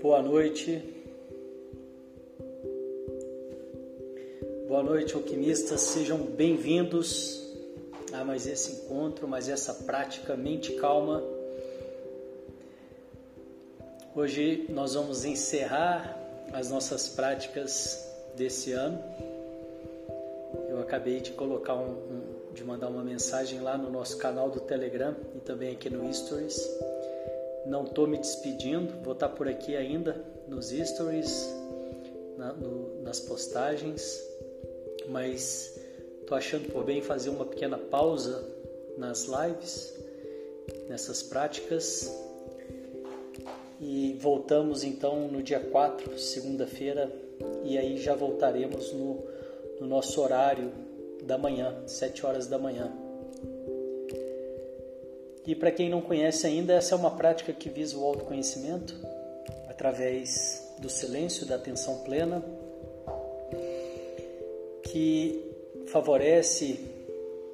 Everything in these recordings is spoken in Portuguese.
Boa noite. Noite, alquimistas. Sejam bem-vindos a mais esse encontro, mais essa prática mente calma. Hoje nós vamos encerrar as nossas práticas desse ano. Eu acabei de colocar um, um de mandar uma mensagem lá no nosso canal do Telegram e também aqui no Stories não estou me despedindo, vou estar tá por aqui ainda nos stories, na, no, nas postagens, mas estou achando por bem fazer uma pequena pausa nas lives, nessas práticas. E voltamos então no dia 4, segunda-feira, e aí já voltaremos no, no nosso horário da manhã, 7 horas da manhã. E para quem não conhece ainda, essa é uma prática que visa o autoconhecimento através do silêncio, da atenção plena, que favorece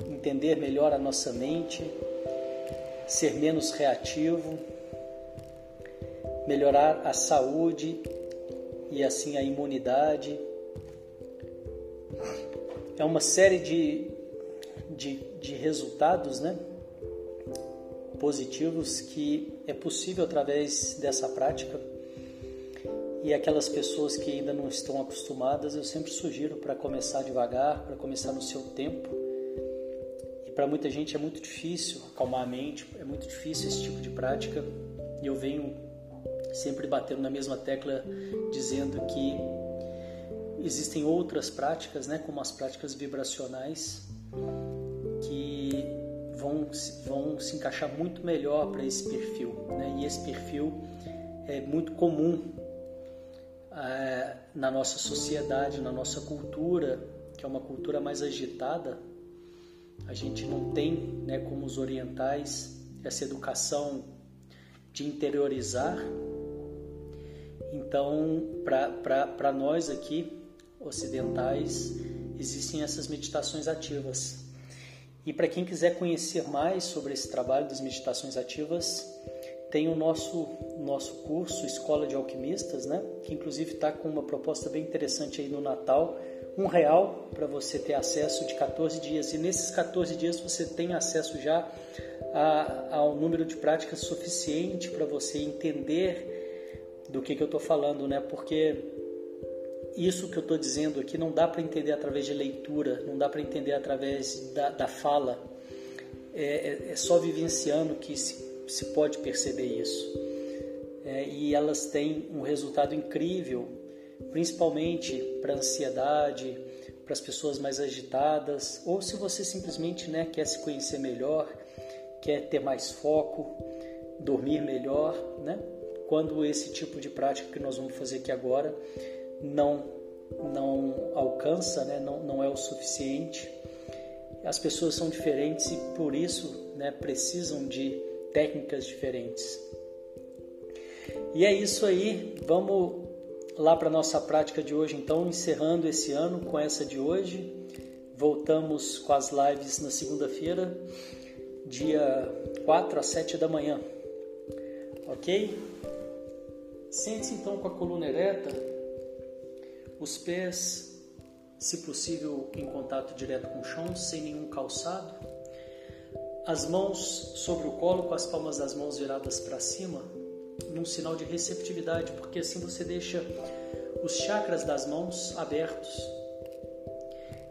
entender melhor a nossa mente, ser menos reativo, melhorar a saúde e assim a imunidade. É uma série de, de, de resultados, né? positivos que é possível através dessa prática. E aquelas pessoas que ainda não estão acostumadas, eu sempre sugiro para começar devagar, para começar no seu tempo. E para muita gente é muito difícil acalmar a mente, é muito difícil esse tipo de prática. E eu venho sempre batendo na mesma tecla dizendo que existem outras práticas, né, como as práticas vibracionais, que vão, vão se encaixar muito melhor para esse perfil. Né? E esse perfil é muito comum é, na nossa sociedade, na nossa cultura, que é uma cultura mais agitada. A gente não tem, né, como os orientais, essa educação de interiorizar. Então, para nós aqui, ocidentais, existem essas meditações ativas e para quem quiser conhecer mais sobre esse trabalho das meditações ativas, tem o nosso nosso curso Escola de Alquimistas, né? Que inclusive está com uma proposta bem interessante aí no Natal, um real para você ter acesso de 14 dias. E nesses 14 dias você tem acesso já ao número de práticas suficiente para você entender do que, que eu estou falando, né? Porque isso que eu estou dizendo aqui não dá para entender através de leitura, não dá para entender através da, da fala. É, é, é, só vivenciando que se, se pode perceber isso. É, e elas têm um resultado incrível, principalmente para ansiedade, para as pessoas mais agitadas, ou se você simplesmente né, quer se conhecer melhor, quer ter mais foco, dormir melhor, né? Quando esse tipo de prática que nós vamos fazer aqui agora não não alcança, né? não, não é o suficiente. As pessoas são diferentes e por isso né, precisam de técnicas diferentes. E é isso aí, vamos lá para nossa prática de hoje, então, encerrando esse ano com essa de hoje. Voltamos com as lives na segunda-feira, dia 4 às 7 da manhã. Ok? Sente-se então com a coluna ereta os pés, se possível, em contato direto com o chão, sem nenhum calçado, as mãos sobre o colo, com as palmas das mãos viradas para cima, num sinal de receptividade, porque assim você deixa os chakras das mãos abertos.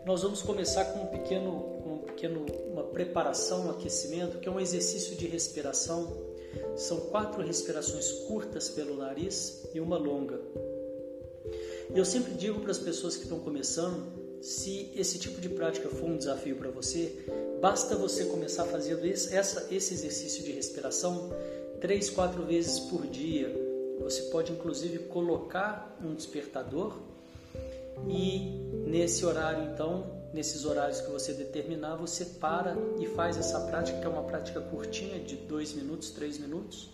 Nós vamos começar com um pequeno, um pequeno, uma preparação, um aquecimento, que é um exercício de respiração. São quatro respirações curtas pelo nariz e uma longa. Eu sempre digo para as pessoas que estão começando, se esse tipo de prática for um desafio para você, basta você começar fazendo esse, essa, esse exercício de respiração três, quatro vezes por dia. Você pode inclusive colocar um despertador E nesse horário, então, nesses horários que você determinar, você para e faz essa prática, que é uma prática curtinha, de dois minutos, três minutos.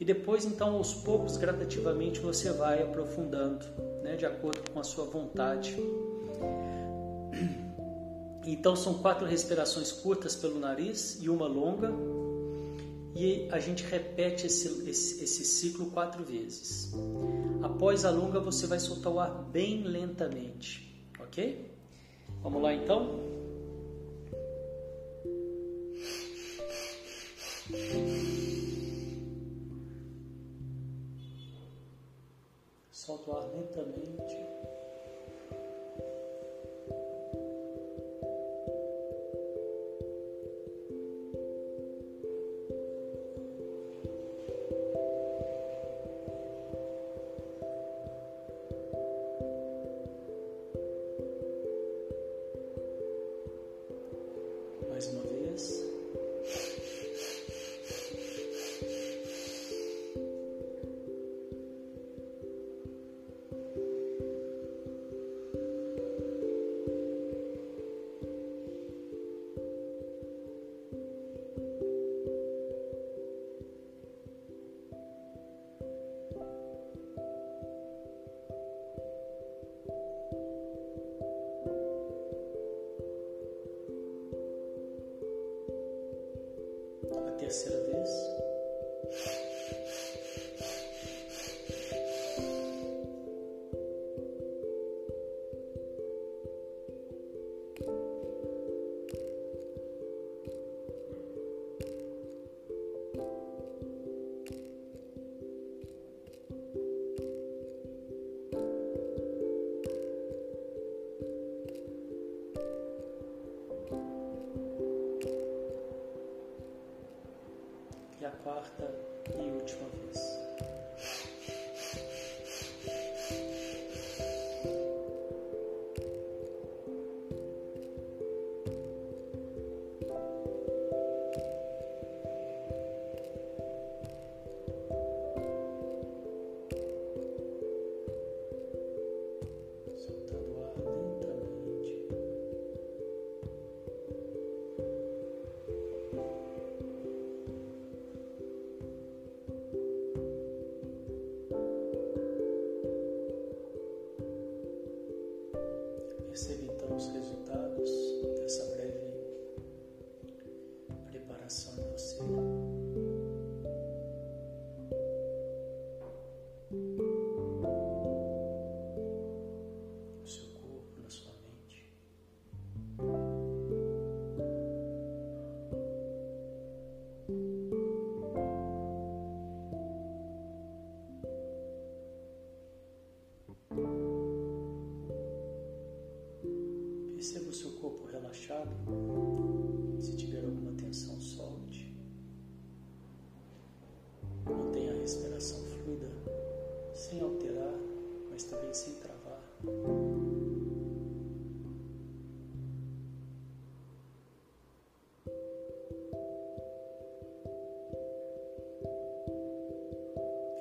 E depois, então, aos poucos, gradativamente, você vai aprofundando, né, de acordo com a sua vontade. Então, são quatro respirações curtas pelo nariz e uma longa. E a gente repete esse, esse, esse ciclo quatro vezes. Após a longa, você vai soltar o ar bem lentamente, ok? Vamos lá então? Solta o ar lentamente. Terceira vez.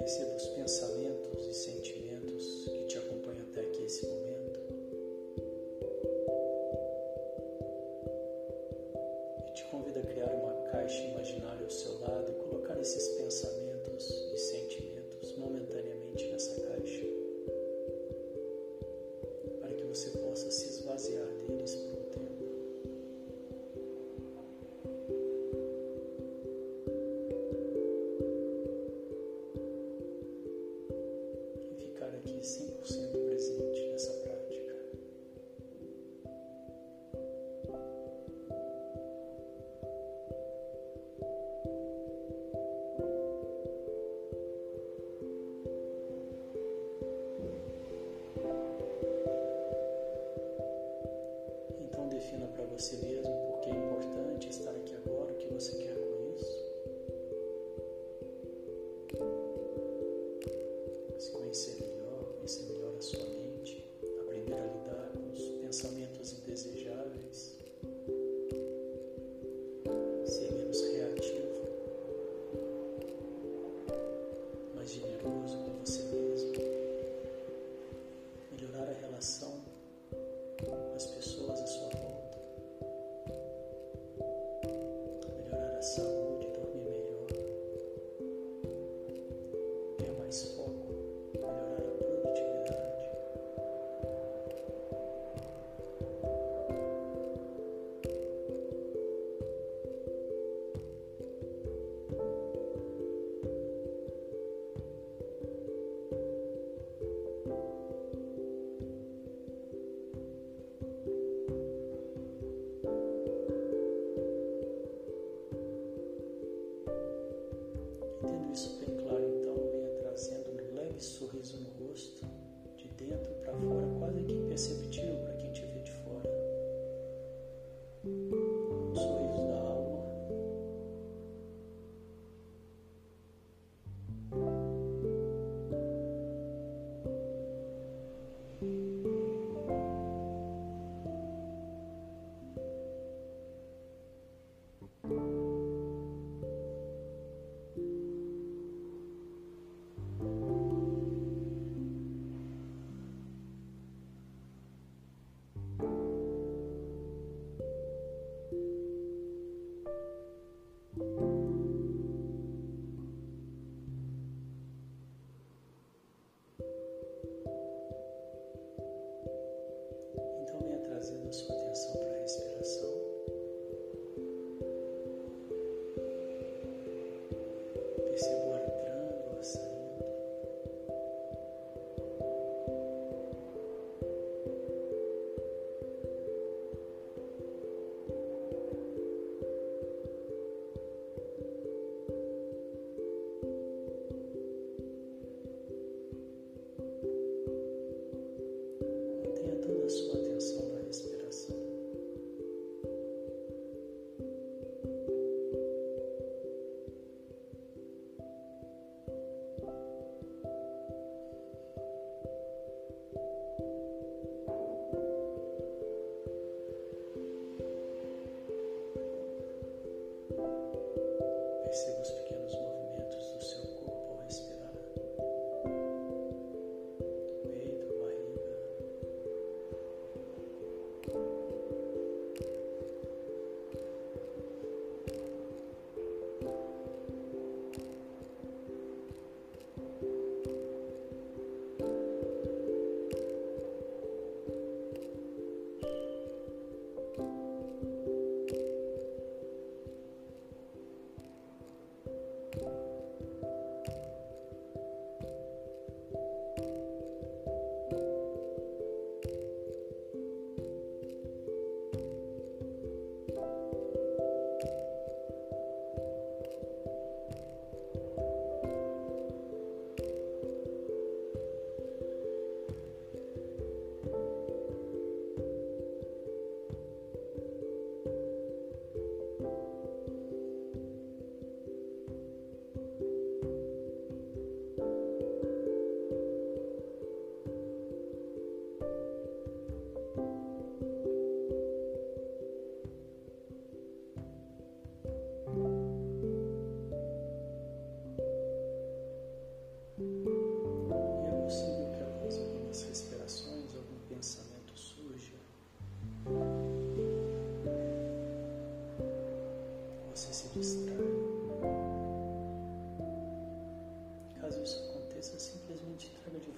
Perceba os pensamentos e sentimentos que te acompanham até aqui esse momento. E te convido a criar uma caixa imaginária ao seu lado e colocar esses pensamentos Se sorriso no rosto, de dentro para fora, quase que imperceptível.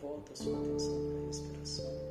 volta a sua atenção para a respiração.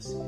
Você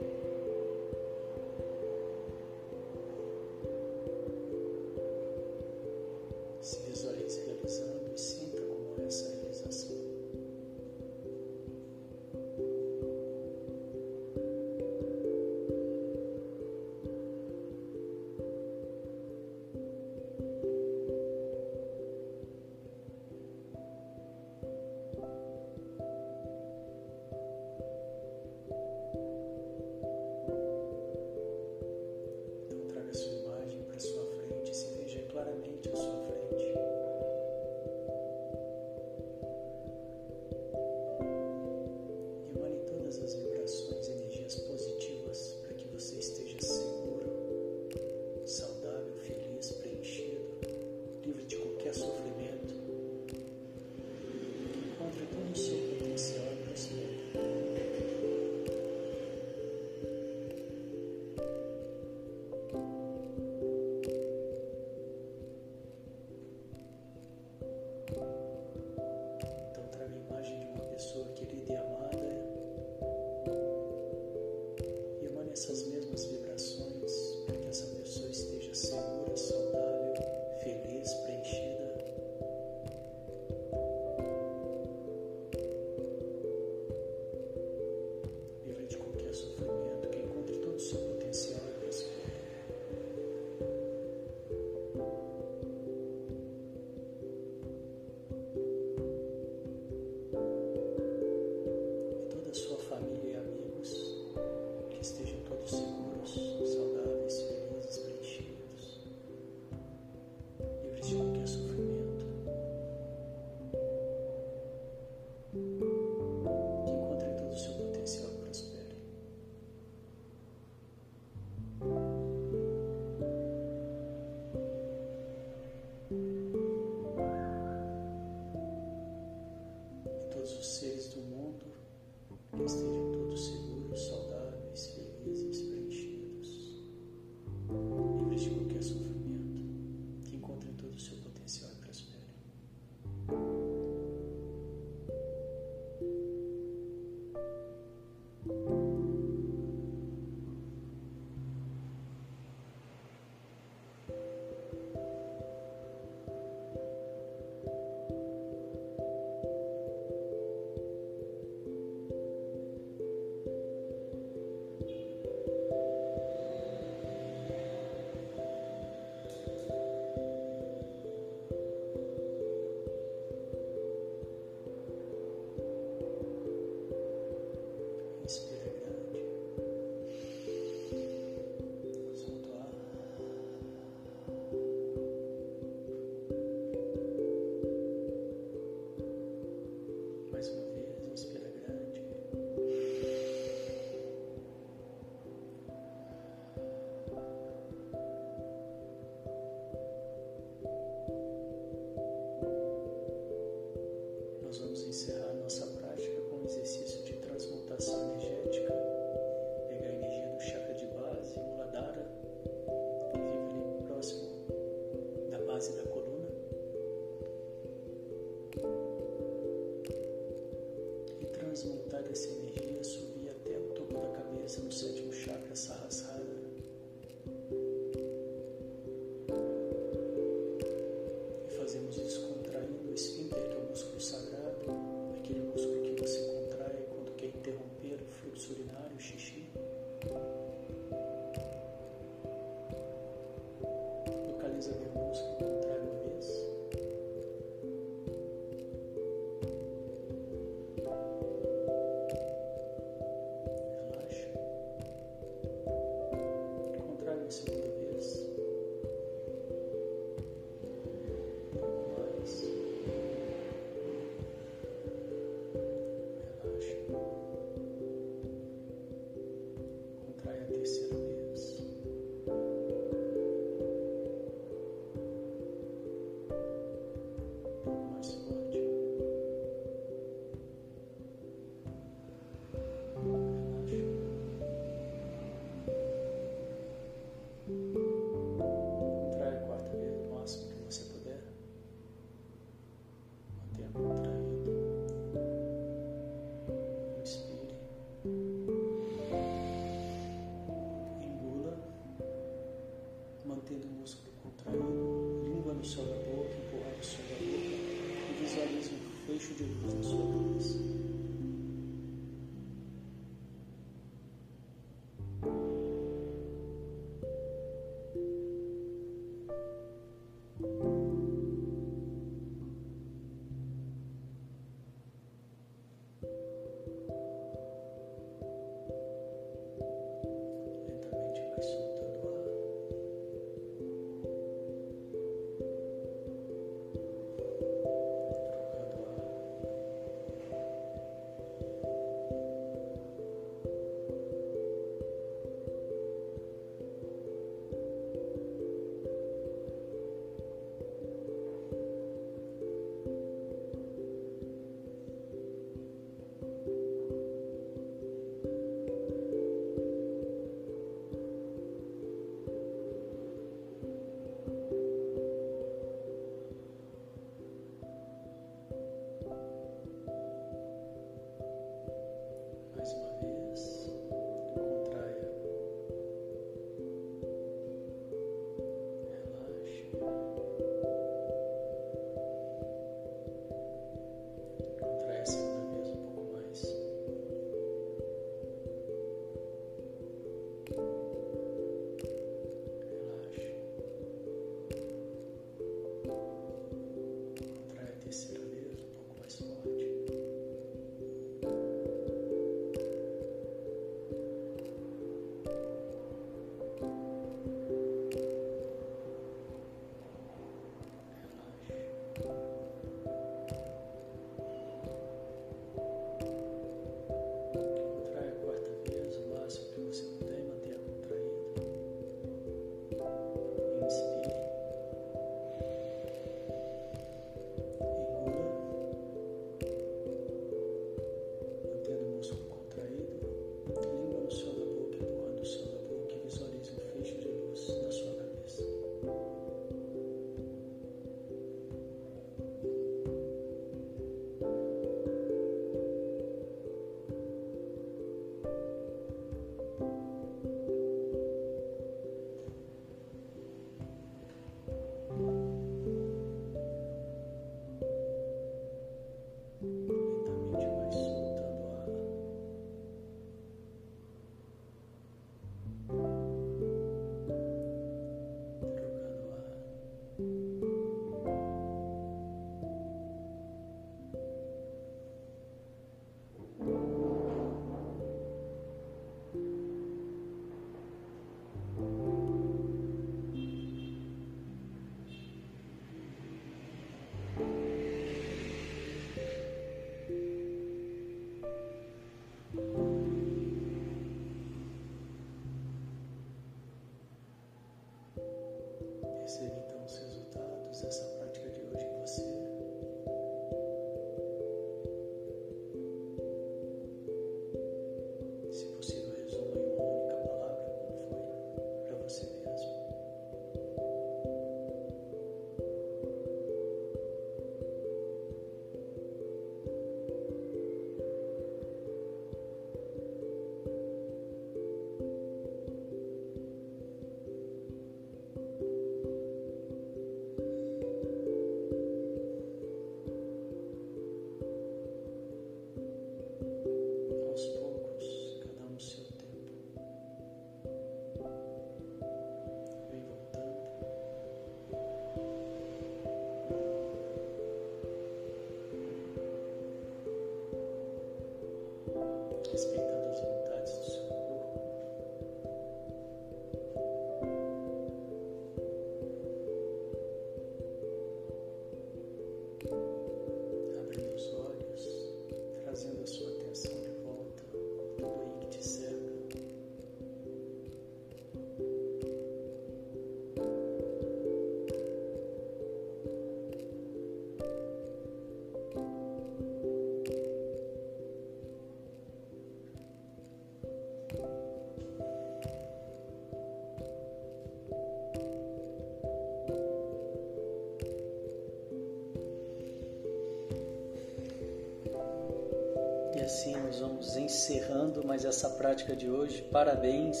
nós vamos encerrando mais essa prática de hoje. Parabéns.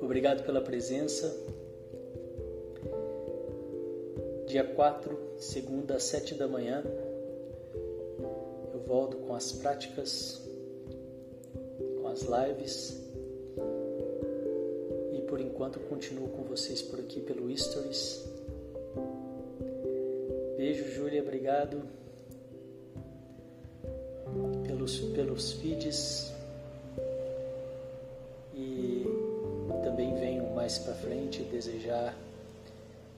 Obrigado pela presença. Dia 4, segunda às 7 da manhã, eu volto com as práticas, com as lives. E por enquanto continuo com vocês por aqui pelo Stories. Beijo, Júlia, obrigado pelos, pelos feeds. E também venho mais para frente desejar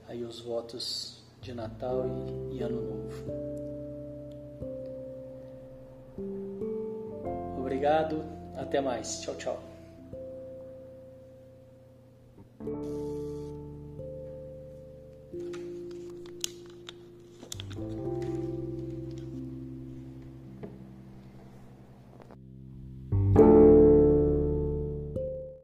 aí os votos de Natal e, e Ano Novo. Obrigado, até mais. Tchau, tchau.